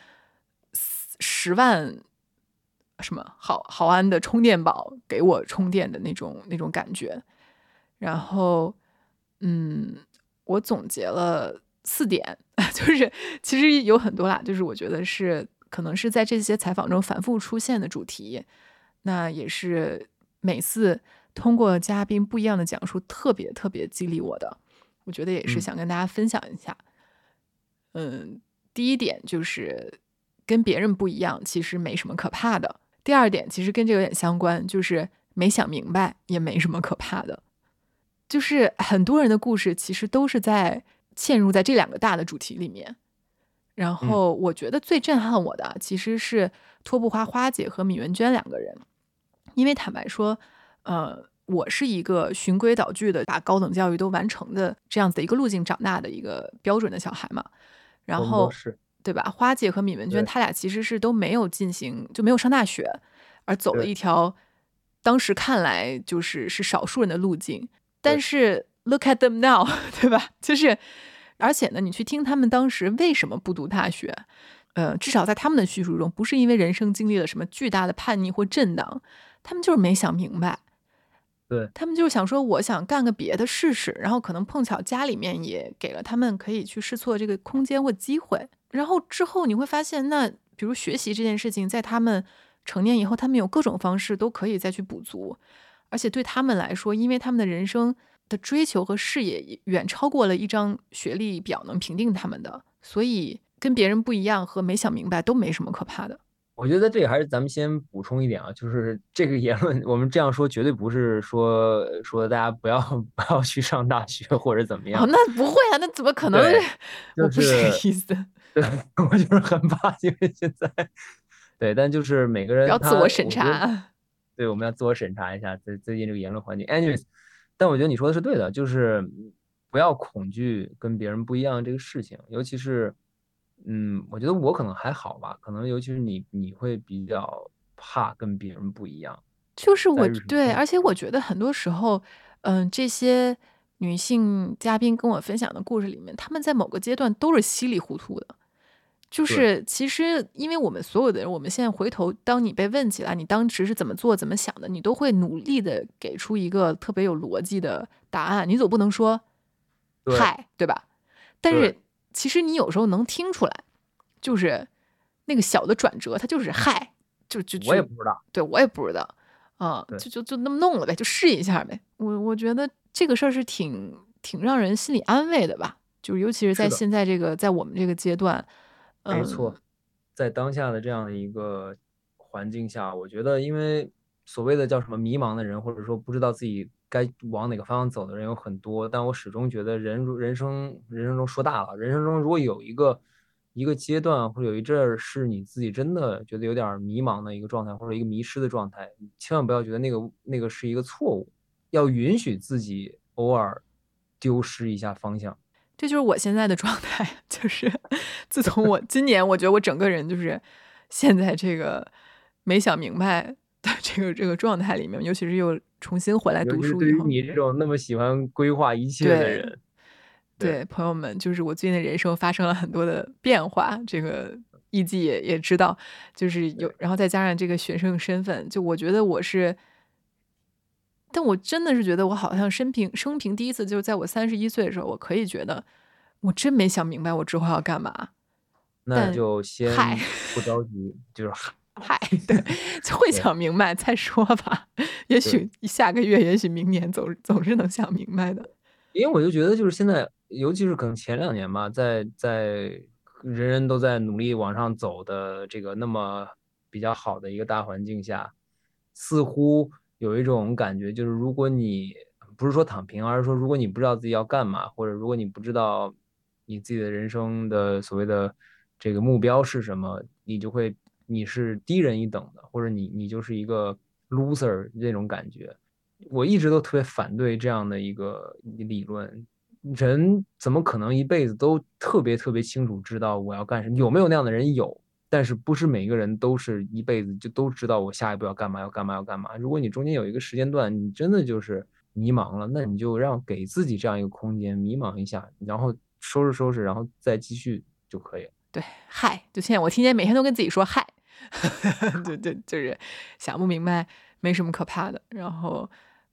十万什么毫毫安的充电宝给我充电的那种那种感觉，然后嗯，我总结了四点，就是其实有很多啦，就是我觉得是可能是在这些采访中反复出现的主题，那也是每次通过嘉宾不一样的讲述，特别特别激励我的，我觉得也是想跟大家分享一下。嗯，第一点就是。跟别人不一样，其实没什么可怕的。第二点，其实跟这有点相关，就是没想明白也没什么可怕的。就是很多人的故事，其实都是在嵌入在这两个大的主题里面。然后，我觉得最震撼我的，其实是托布花花姐和米文娟两个人。因为坦白说，呃，我是一个循规蹈矩的，把高等教育都完成的这样子的一个路径长大的一个标准的小孩嘛。然后是。对吧？花姐和闵文娟，她俩其实是都没有进行，就没有上大学，而走了一条当时看来就是是少数人的路径。但是 look at them now，对吧？就是，而且呢，你去听他们当时为什么不读大学，呃，至少在他们的叙述中，不是因为人生经历了什么巨大的叛逆或震荡，他们就是没想明白。对他们就是想说，我想干个别的试试，然后可能碰巧家里面也给了他们可以去试错这个空间或机会。然后之后你会发现，那比如学习这件事情，在他们成年以后，他们有各种方式都可以再去补足，而且对他们来说，因为他们的人生的追求和视野远超过了一张学历表能评定他们的，所以跟别人不一样和没想明白都没什么可怕的。我觉得这里还是咱们先补充一点啊，就是这个言论，我们这样说绝对不是说说大家不要不要去上大学或者怎么样。哦，那不会啊，那怎么可能？我不是这个意思。对，我就是很怕，因为现在，对，但就是每个人要自我审查。对，我们要自我审查一下最最近这个言论环境。anyways，但我觉得你说的是对的，就是不要恐惧跟别人不一样这个事情，尤其是。嗯，我觉得我可能还好吧，可能尤其是你，你会比较怕跟别人不一样。就是我对，而且我觉得很多时候，嗯，这些女性嘉宾跟我分享的故事里面，她们在某个阶段都是稀里糊涂的。就是其实，因为我们所有的人，我们现在回头，当你被问起来，你当时是怎么做、怎么想的，你都会努力的给出一个特别有逻辑的答案。你总不能说嗨，对吧？但是。其实你有时候能听出来，就是那个小的转折，它就是嗨，就就我也不知道，对我也不知道，啊，就就就那么弄了呗，就试一下呗。我我觉得这个事儿是挺挺让人心里安慰的吧，就是尤其是在现在这个在我们这个阶段，没错，在当下的这样的一个环境下，我觉得因为所谓的叫什么迷茫的人，或者说不知道自己。该往哪个方向走的人有很多，但我始终觉得人如人生人生中说大了，人生中如果有一个一个阶段或者有一阵儿是你自己真的觉得有点迷茫的一个状态或者一个迷失的状态，千万不要觉得那个那个是一个错误，要允许自己偶尔丢失一下方向。这就是我现在的状态，就是自从我今年，我觉得我整个人就是现在这个没想明白的这个这个状态里面，尤其是又。重新回来读书对于你这种那么喜欢规划一切的人，对朋友们，就是我最近的人生发生了很多的变化。这个艺伎也也知道，就是有，然后再加上这个学生身份，就我觉得我是，但我真的是觉得我好像生平生平第一次，就是在我三十一岁的时候，我可以觉得我真没想明白我之后要干嘛。那就先不着急，就是。嗨，对，会想明白再说吧。也许下个月，也许明年，总总是能想明白的。因为我就觉得，就是现在，尤其是可能前两年吧，在在人人都在努力往上走的这个那么比较好的一个大环境下，似乎有一种感觉，就是如果你不是说躺平，而是说如果你不知道自己要干嘛，或者如果你不知道你自己的人生的所谓的这个目标是什么，你就会你是低人一等的，或者你你就是一个 loser 这种感觉。我一直都特别反对这样的一个理论，人怎么可能一辈子都特别特别清楚知道我要干什么？有没有那样的人？有，但是不是每个人都是一辈子就都知道我下一步要干嘛，要干嘛，要干嘛？如果你中间有一个时间段，你真的就是迷茫了，那你就让给自己这样一个空间，迷茫一下，然后收拾收拾，然后再继续就可以了。对，嗨，就现在我听见每天都跟自己说嗨，对对，就是想不明白，没什么可怕的，然后。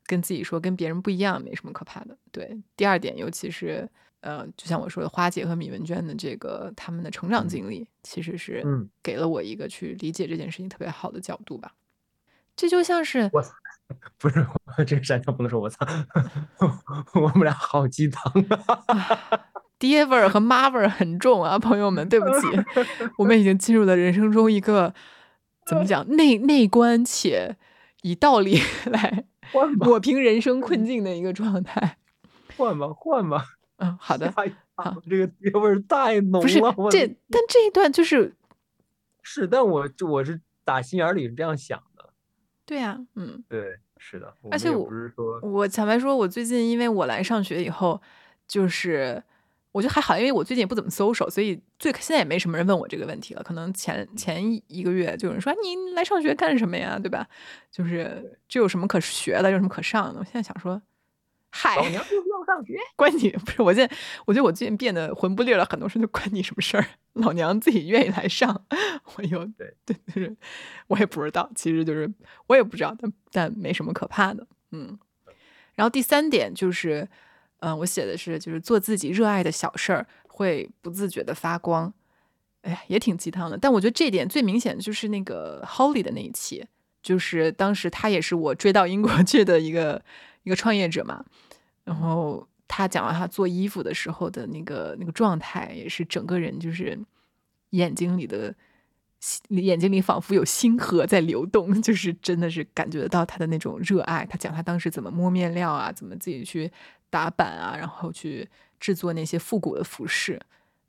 跟自己说跟别人不一样没什么可怕的。对，第二点，尤其是呃，就像我说的，花姐和米文娟的这个他们的成长经历，其实是给了我一个去理解这件事情特别好的角度吧。这就像是我操，不是 这个山上不能说我操，我们俩好鸡汤啊，爹味儿和妈味儿很重啊，朋友们，对不起，我们已经进入了人生中一个怎么讲内内观且以道理来。抹平人生困境的一个状态，换吧，换吧。嗯，好的，好，这个爹味儿太浓了。不是这，但这一段就是是，但我我是打心眼里是这样想的。对呀，嗯，对，是的。而且我不是说，我坦白说，我最近因为我来上学以后，就是。我觉得还好，因为我最近也不怎么搜手，所以最现在也没什么人问我这个问题了。可能前前一个月就有人说你来上学干什么呀，对吧？就是这有什么可学的，有什么可上的？我现在想说，嗨，老娘就是要上学，关你不是？我现在我觉得我最近变得魂不吝了，很多事就关你什么事儿？老娘自己愿意来上，我又对对，就是我也不知道，其实就是我也不知道，但但没什么可怕的，嗯。然后第三点就是。嗯，我写的是，就是做自己热爱的小事儿，会不自觉的发光。哎呀，也挺鸡汤的。但我觉得这点最明显的就是那个 Holly 的那一期，就是当时他也是我追到英国 去的一个一个创业者嘛。然后他讲完他做衣服的时候的那个那个状态，也是整个人就是眼睛里的眼睛里仿佛有星河在流动，就是真的是感觉得到他的那种热爱。他讲他当时怎么摸面料啊，怎么自己去。打板啊，然后去制作那些复古的服饰，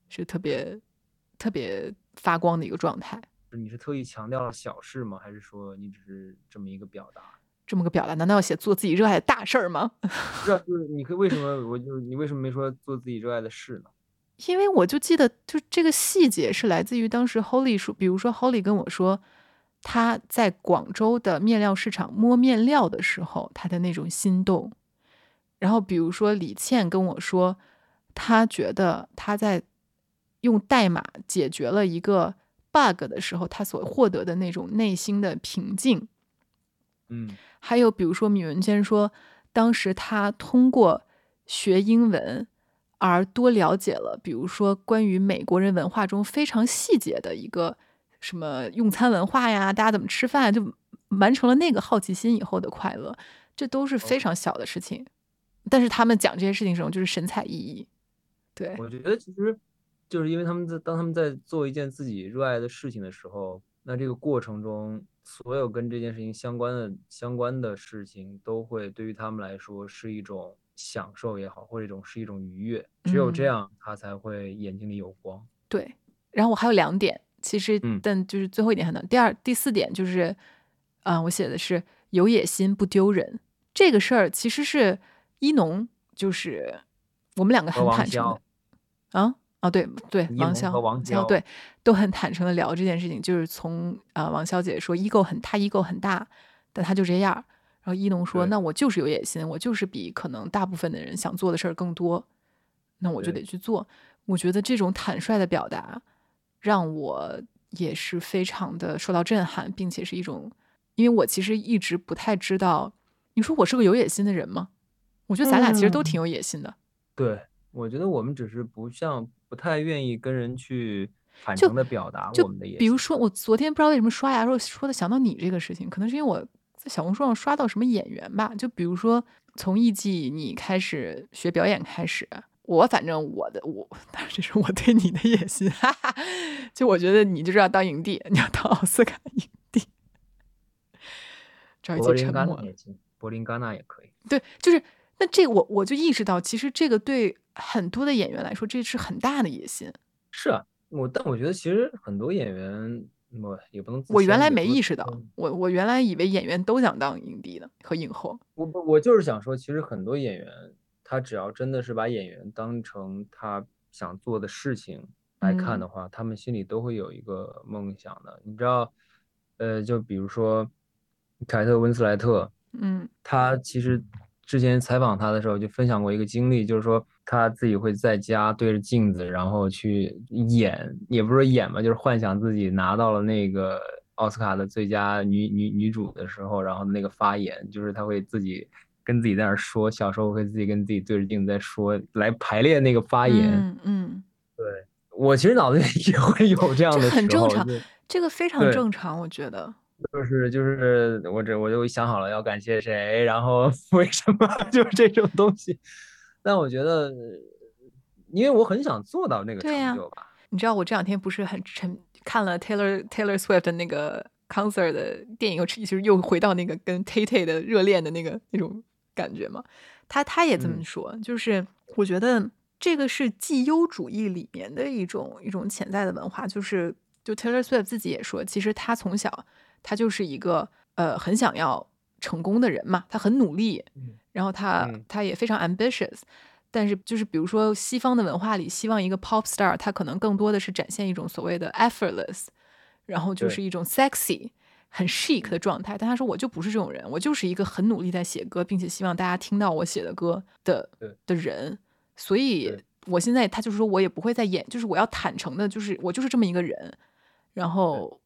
是特别特别发光的一个状态。你是特意强调了小事吗？还是说你只是这么一个表达？这么个表达？难道要写做自己热爱的大事儿吗？是，就是你可以为什么？我就你为什么没说做自己热爱的事呢？因为我就记得，就这个细节是来自于当时 Holly 说，比如说 Holly 跟我说，他在广州的面料市场摸面料的时候，他的那种心动。然后，比如说李倩跟我说，她觉得她在用代码解决了一个 bug 的时候，她所获得的那种内心的平静。嗯，还有比如说米文娟说，当时她通过学英文而多了解了，比如说关于美国人文化中非常细节的一个什么用餐文化呀，大家怎么吃饭，就完成了那个好奇心以后的快乐，这都是非常小的事情。但是他们讲这些事情时候就是神采奕奕，对我觉得其实就是因为他们在当他们在做一件自己热爱的事情的时候，那这个过程中所有跟这件事情相关的相关的事情都会对于他们来说是一种享受也好，或者一种是一种愉悦。只有这样，他才会眼睛里有光。对。然后我还有两点，其实但就是最后一点很难。第二、第四点就是，啊，我写的是有野心不丢人这个事儿，其实是。一农就是我们两个很坦诚的啊啊对对王潇和王潇对都很坦诚的聊这件事情，就是从啊王潇姐说 ego 很他 ego 很大，但她就这样。然后一农说那我就是有野心，我就是比可能大部分的人想做的事儿更多，那我就得去做。我觉得这种坦率的表达让我也是非常的受到震撼，并且是一种，因为我其实一直不太知道，你说我是个有野心的人吗？我觉得咱俩其实都挺有野心的。对，我觉得我们只是不像不太愿意跟人去坦诚的表达我们的野心。比如说，我昨天不知道为什么刷牙时候说的想到你这个事情，可能是因为我在小红书上刷到什么演员吧。就比如说从艺伎你开始学表演开始，我反正我的我，这是我对你的野心，哈哈，就我觉得你就是要当影帝，你要当奥斯卡影帝。柏林戛纳也行，柏林戛纳也可以。对，就是那这我我就意识到，其实这个对很多的演员来说，这是很大的野心。是啊，我但我觉得其实很多演员。我也不能。我原来没意识到，我我原来以为演员都想当影帝的和影后。我不，我就是想说，其实很多演员，他只要真的是把演员当成他想做的事情来看的话，他们心里都会有一个梦想的。你知道，呃，就比如说凯特温斯莱特，嗯，他其实。之前采访他的时候，就分享过一个经历，就是说他自己会在家对着镜子，然后去演，也不是说演吧，就是幻想自己拿到了那个奥斯卡的最佳女女女主的时候，然后那个发言，就是他会自己跟自己在那说，小时候会自己跟自己对着镜子在说，来排练那个发言。嗯嗯，对我其实脑子里也会有这样的，很正常，这个非常正常，我觉得。就是就是我这我就想好了要感谢谁，然后 为什么 就是这种东西。但我觉得，因为我很想做到那个成就吧。你知道我这两天不是很沉看了 Taylor Taylor Swift 的那个 concert 的电影，又就是又回到那个跟 Tay Tay 的热恋的那个那种感觉嘛。他他也这么说，就是我觉得这个是绩优主义里面的一种一种潜在的文化，就是就 Taylor Swift 自己也说，其实他从小。他就是一个呃很想要成功的人嘛，他很努力，然后他他也非常 ambitious，但是就是比如说西方的文化里，希望一个 pop star，他可能更多的是展现一种所谓的 effortless，然后就是一种 sexy 很 chic 的状态。但他说我就不是这种人，我就是一个很努力在写歌，并且希望大家听到我写的歌的的人。所以我现在他就是说我也不会再演，就是我要坦诚的，就是我就是这么一个人，然后。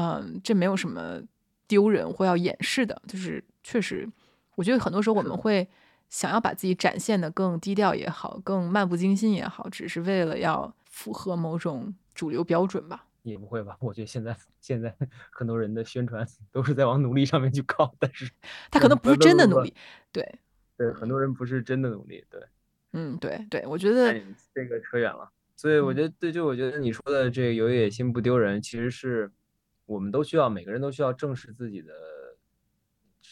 嗯，这没有什么丢人或要掩饰的，就是确实，我觉得很多时候我们会想要把自己展现的更低调也好，更漫不经心也好，只是为了要符合某种主流标准吧？也不会吧？我觉得现在现在 很多人的宣传 都是在往努力上面去靠，但是 他可能不是真的努力。对对，很多人不是真的努力。对，嗯，对对，我觉得这个扯远了。所以我觉得，对，就我觉得你说的这个有野心不丢人，其实是。我们都需要，每个人都需要正视自己的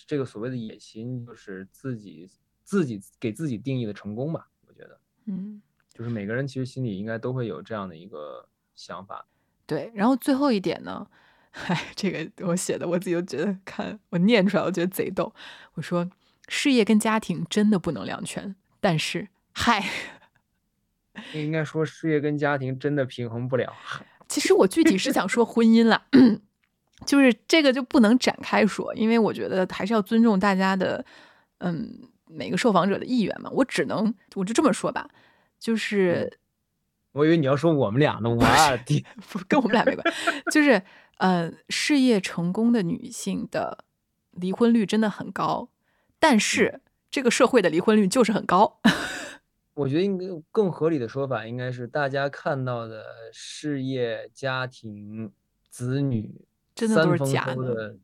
这个所谓的野心，就是自己自己给自己定义的成功吧。我觉得，嗯，就是每个人其实心里应该都会有这样的一个想法。对，然后最后一点呢，哎，这个我写的，我自己都觉得看我念出来，我觉得贼逗。我说，事业跟家庭真的不能两全，但是，嗨，应该说事业跟家庭真的平衡不了。其实我具体是想说婚姻了。就是这个就不能展开说，因为我觉得还是要尊重大家的，嗯，每个受访者的意愿嘛。我只能我就这么说吧，就是我以为你要说我们俩呢，我的不跟我们俩没关系，就是呃，事业成功的女性的离婚率真的很高，但是这个社会的离婚率就是很高。我觉得应该更合理的说法应该是大家看到的事业、家庭、子女。真的都是假的，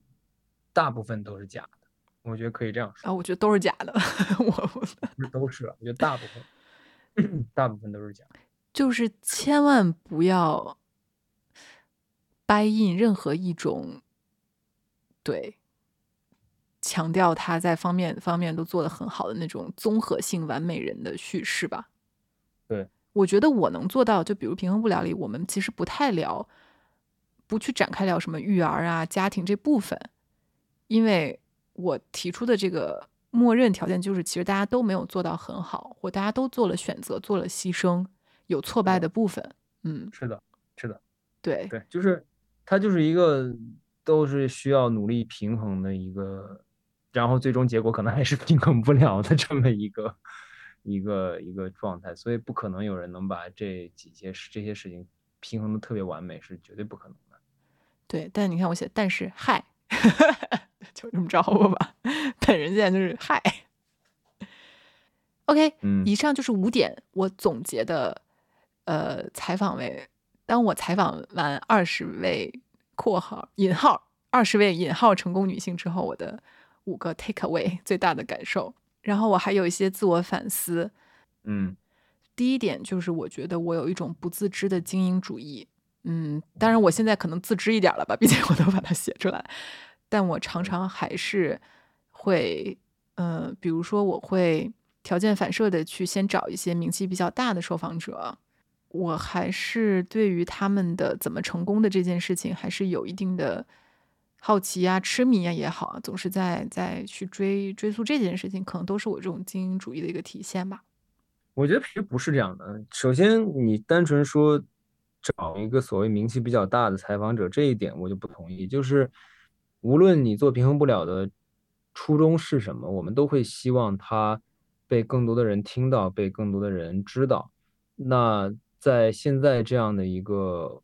大部分都是假的，我觉得可以这样说啊。我觉得都是假的，我不是都是，我觉得大部分，大部分都是假。就是千万不要掰印任何一种，对，强调他在方面方面都做得很好的那种综合性完美人的叙事吧。对，我觉得我能做到，就比如平衡不了里，我们其实不太聊。不去展开聊什么育儿啊、家庭这部分，因为我提出的这个默认条件就是，其实大家都没有做到很好，或大家都做了选择、做了牺牲，有挫败的部分。嗯，是的，是的，对。对，就是它就是一个都是需要努力平衡的一个，然后最终结果可能还是平衡不了的这么一个一个一个状态，所以不可能有人能把这几些这些事情平衡的特别完美，是绝对不可能。对，但你看我写，但是嗨，就这么着吧。本人现在就是嗨。OK，嗯以上就是五点我总结的，呃，采访为。当我采访完二十位（括号引号）二十位引号成功女性之后，我的五个 take away 最大的感受。然后我还有一些自我反思。嗯，第一点就是我觉得我有一种不自知的精英主义。嗯，当然我现在可能自知一点了吧，毕竟我都把它写出来。但我常常还是会，呃，比如说我会条件反射的去先找一些名气比较大的受访者。我还是对于他们的怎么成功的这件事情，还是有一定的好奇啊、痴迷啊也好，总是在在去追追溯这件事情，可能都是我这种精英主义的一个体现吧。我觉得其实不是这样的。首先，你单纯说找一个所谓名气比较大的采访者，这一点我就不同意。就是无论你做平衡不了的初衷是什么，我们都会希望他被更多的人听到，被更多的人知道。那在现在这样的一个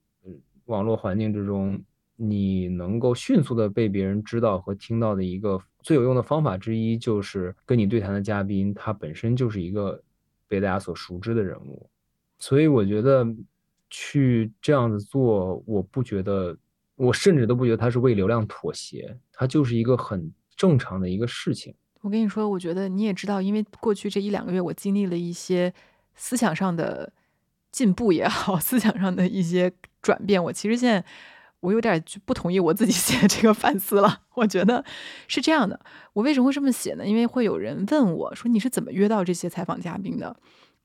网络环境之中，你能够迅速的被别人知道和听到的一个最有用的方法之一，就是跟你对谈的嘉宾，他本身就是一个被大家所熟知的人物。所以我觉得去这样子做，我不觉得，我甚至都不觉得他是为流量妥协，他就是一个很正常的一个事情。我跟你说，我觉得你也知道，因为过去这一两个月，我经历了一些思想上的。进步也好，思想上的一些转变，我其实现在我有点不同意我自己 写这个反思了。我觉得是这样的，我为什么会这么写呢？因为会有人问我说你是怎么约到这些采访嘉宾的？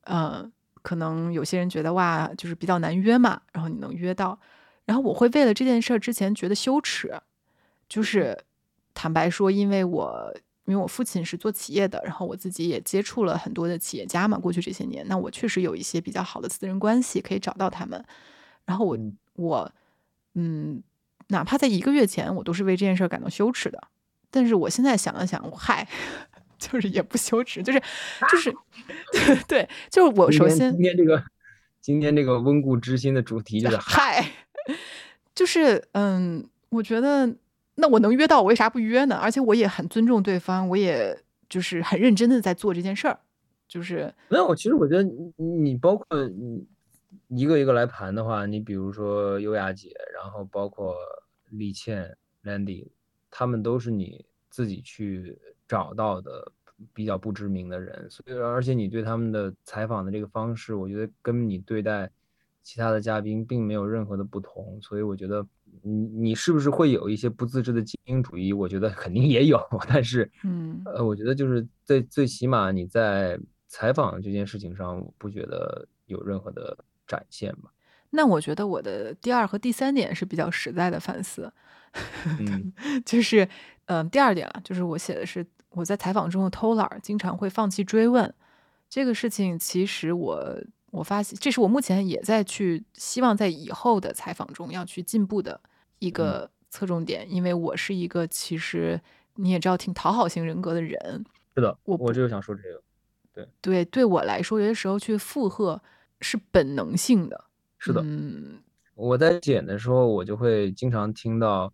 呃，可能有些人觉得哇，就是比较难约嘛，然后你能约到，然后我会为了这件事儿之前觉得羞耻，就是坦白说，因为我。因为我父亲是做企业的，然后我自己也接触了很多的企业家嘛。过去这些年，那我确实有一些比较好的私人关系可以找到他们。然后我我嗯，哪怕在一个月前，我都是为这件事儿感到羞耻的。但是我现在想了想，我嗨，就是也不羞耻，就是就是 对，就是我首先今天这个今天这个温故知新的主题就是嗨，就是嗯，我觉得。那我能约到，我为啥不约呢？而且我也很尊重对方，我也就是很认真的在做这件事儿，就是没有。其实我觉得你包括你一个一个来盘的话，你比如说优雅姐，然后包括李倩、Landy，他们都是你自己去找到的比较不知名的人，所以而且你对他们的采访的这个方式，我觉得跟你对待其他的嘉宾并没有任何的不同，所以我觉得。你你是不是会有一些不自知的精英主义？我觉得肯定也有，但是，嗯，呃，我觉得就是最最起码你在采访这件事情上，不觉得有任何的展现吧？那我觉得我的第二和第三点是比较实在的反思，嗯，就是，嗯，第二点啊，就是我写的是我在采访中偷懒，经常会放弃追问这个事情。其实我。我发现，这是我目前也在去希望在以后的采访中要去进步的一个侧重点，因为我是一个其实你也知道挺讨好型人格的人。是的，我我就想说这个，对对，对我来说，有些时候去附和是本能性的。是的，嗯，我在剪的时候，我就会经常听到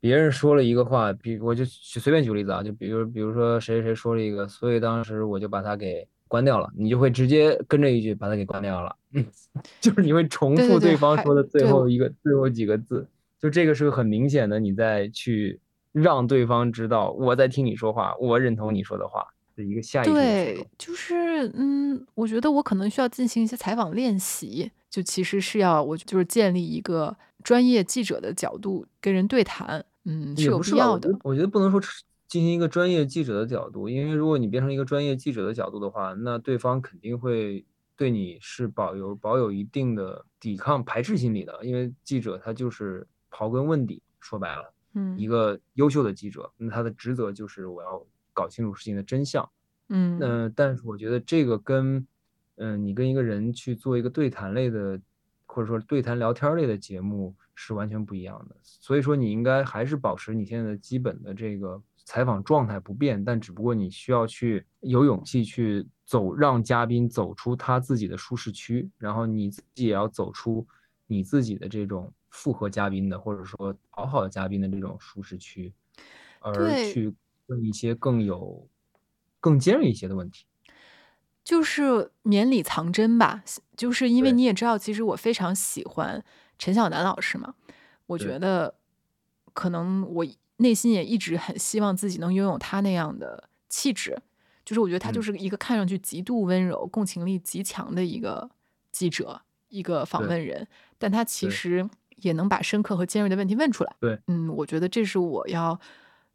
别人说了一个话，比我就随便举个例子啊，就比如比如说谁谁说了一个，所以当时我就把它给。关掉了，你就会直接跟着一句把它给关掉了。嗯，就是你会重复对方说的最后一个、最后几个字，就这个是个很明显的，你在去让对方知道我在听你说话，我认同你说的话的一个下意识。对，就是嗯，我觉得我可能需要进行一些采访练习，就其实是要我就是建立一个专业记者的角度跟人对谈，嗯，是有必要的。我觉得不能说。进行一个专业记者的角度，因为如果你变成一个专业记者的角度的话，那对方肯定会对你是保有保有一定的抵抗排斥心理的，因为记者他就是刨根问底，说白了，嗯，一个优秀的记者，那他的职责就是我要搞清楚事情的真相，嗯，那但是我觉得这个跟，嗯，你跟一个人去做一个对谈类的，或者说对谈聊天类的节目是完全不一样的，所以说你应该还是保持你现在的基本的这个。采访状态不变，但只不过你需要去有勇气去走，让嘉宾走出他自己的舒适区，然后你自己也要走出你自己的这种附和嘉宾的，或者说讨好嘉宾的这种舒适区，而去问一些更有、更尖锐一些的问题，就是绵里藏针吧。就是因为你也知道，其实我非常喜欢陈晓楠老师嘛，我觉得可能我。内心也一直很希望自己能拥有他那样的气质，就是我觉得他就是一个看上去极度温柔、共情力极强的一个记者，一个访问人，但他其实也能把深刻和尖锐的问题问出来。对，嗯，我觉得这是我要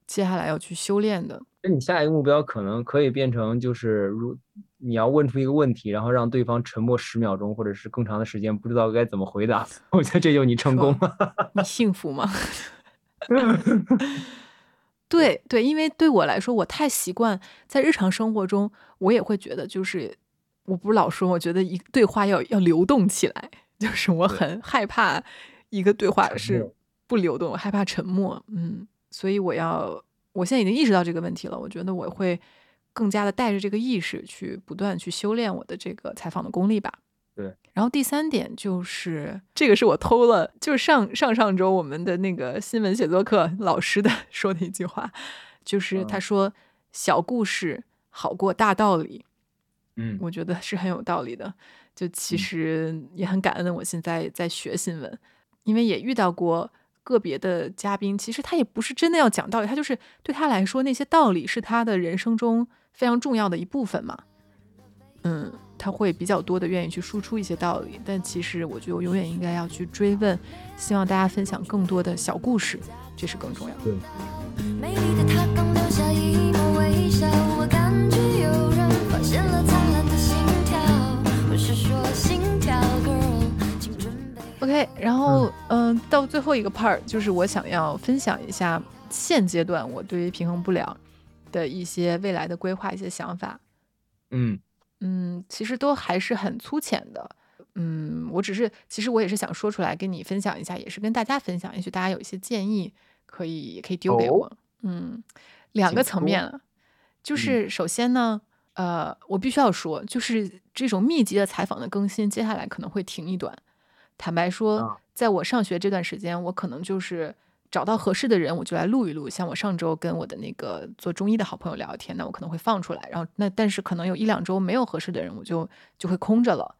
接下来要去修炼的。那你下一个目标可能可以变成，就是如你要问出一个问题，然后让对方沉默十秒钟，或者是更长的时间，不知道该怎么回答。我觉得这就你成功了。你幸福吗？对对，因为对我来说，我太习惯在日常生活中，我也会觉得，就是我不是老说，我觉得一对话要要流动起来，就是我很害怕一个对话是不流动，害怕沉默。嗯，所以我要，我现在已经意识到这个问题了，我觉得我会更加的带着这个意识去不断去修炼我的这个采访的功力吧。对，然后第三点就是这个是我偷了，就是上上上周我们的那个新闻写作课老师的 说的一句话，就是他说小故事好过大道理，嗯，我觉得是很有道理的。就其实也很感恩我现在在学新闻，因为也遇到过个别的嘉宾，其实他也不是真的要讲道理，他就是对他来说那些道理是他的人生中非常重要的一部分嘛，嗯。他会比较多的愿意去输出一些道理，但其实我觉得我永远应该要去追问，希望大家分享更多的小故事，这是更重要的。对。OK，然后嗯，到最后一个 part 就是我想要分享一下现阶段我对于平衡不了的一些未来的规划、一些想法。嗯。嗯，其实都还是很粗浅的。嗯，我只是，其实我也是想说出来跟你分享一下，也是跟大家分享，也许大家有一些建议，可以可以丢给我。嗯，两个层面了，就是首先呢，呃，我必须要说，就是这种密集的采访的更新，接下来可能会停一段。坦白说，在我上学这段时间，我可能就是。找到合适的人，我就来录一录。像我上周跟我的那个做中医的好朋友聊天，那我可能会放出来。然后那但是可能有一两周没有合适的人，我就就会空着了。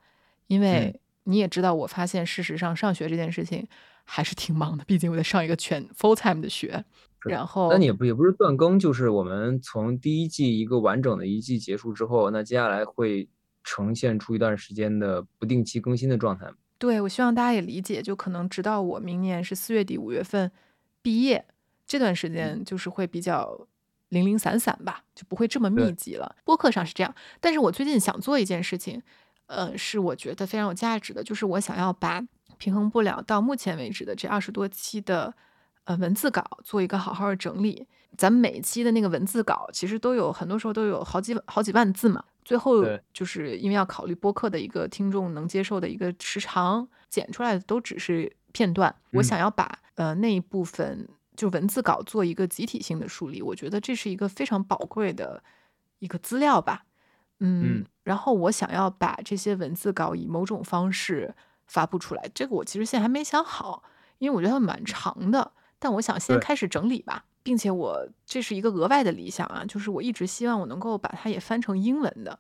因为你也知道，我发现事实上上学这件事情还是挺忙的，毕竟我在上一个全 full time 的学。然后那你也不也不是断更，就是我们从第一季一个完整的一季结束之后，那接下来会呈现出一段时间的不定期更新的状态。对，我希望大家也理解，就可能直到我明年是四月底五月份。毕业这段时间就是会比较零零散散吧，就不会这么密集了。播客上是这样，但是我最近想做一件事情，呃，是我觉得非常有价值的，就是我想要把平衡不了到目前为止的这二十多期的呃文字稿做一个好好的整理。咱们每一期的那个文字稿其实都有很多时候都有好几好几万字嘛，最后就是因为要考虑播客的一个听众能接受的一个时长，剪出来的都只是片段。我想要把呃，那一部分就文字稿做一个集体性的梳理，我觉得这是一个非常宝贵的一个资料吧。嗯，然后我想要把这些文字稿以某种方式发布出来，这个我其实现在还没想好，因为我觉得它蛮长的。但我想先开始整理吧，并且我这是一个额外的理想啊，就是我一直希望我能够把它也翻成英文的。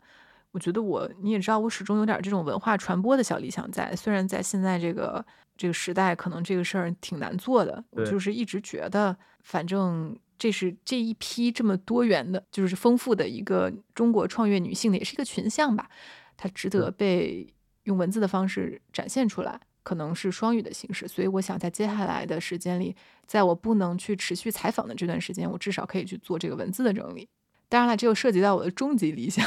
我觉得我你也知道，我始终有点这种文化传播的小理想在，虽然在现在这个。这个时代可能这个事儿挺难做的，我就是一直觉得，反正这是这一批这么多元的，就是丰富的一个中国创业女性的，也是一个群像吧，它值得被用文字的方式展现出来，可能是双语的形式。所以我想在接下来的时间里，在我不能去持续采访的这段时间，我至少可以去做这个文字的整理。当然了，这又涉及到我的终极理想。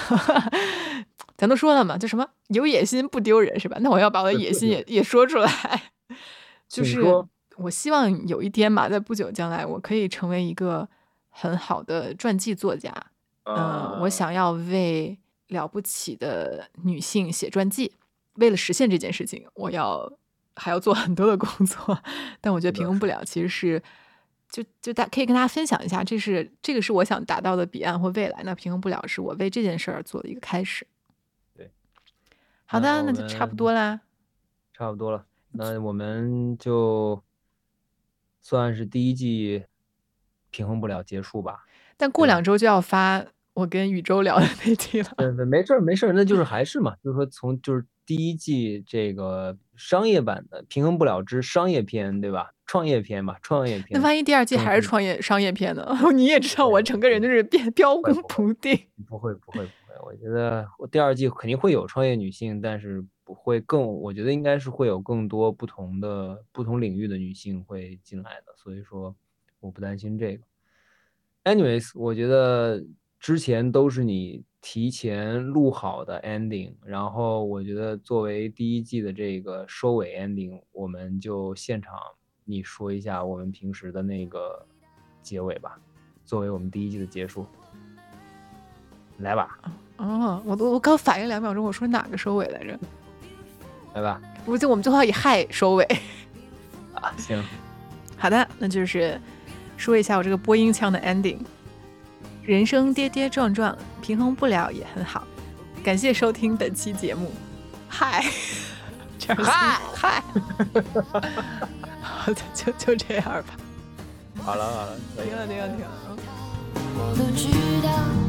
咱都说了嘛，就什么有野心不丢人是吧？那我要把我的野心也也说出来。就是我希望有一天嘛，在不久将来，我可以成为一个很好的传记作家。嗯，我想要为了不起的女性写传记。为了实现这件事情，我要还要做很多的工作。但我觉得平衡不了，其实是就就大可以跟大家分享一下，这是这个是我想达到的彼岸或未来。那平衡不了，是我为这件事儿做的一个开始。对，好的，那就差不多啦。差不多了。那我们就算是第一季平衡不了结束吧。但过两周就要发我跟宇宙聊的那期了。对对，没事儿没事儿，那就是还是嘛，就是说从就是第一季这个商业版的平衡不了之商业片，对吧？创业片吧，创业片。那万一第二季还是创业商业片呢？你也知道我整个人就是变标攻不定。不会不会不会，我觉得我第二季肯定会有创业女性，但是不会更，我觉得应该是会有更多不同的不同领域的女性会进来的，所以说我不担心这个。Anyways，我觉得之前都是你。提前录好的 ending，然后我觉得作为第一季的这个收尾 ending，我们就现场你说一下我们平时的那个结尾吧，作为我们第一季的结束，来吧。哦，我都我刚反应两秒钟，我说哪个收尾来着？来吧。不就我们最后以嗨收尾。啊，行。好的，那就是说一下我这个播音腔的 ending。人生跌跌撞撞，平衡不了也很好。感谢收听本期节目，嗨，嗨嗨，好的，就就这样吧。好了好了，停了停了停了。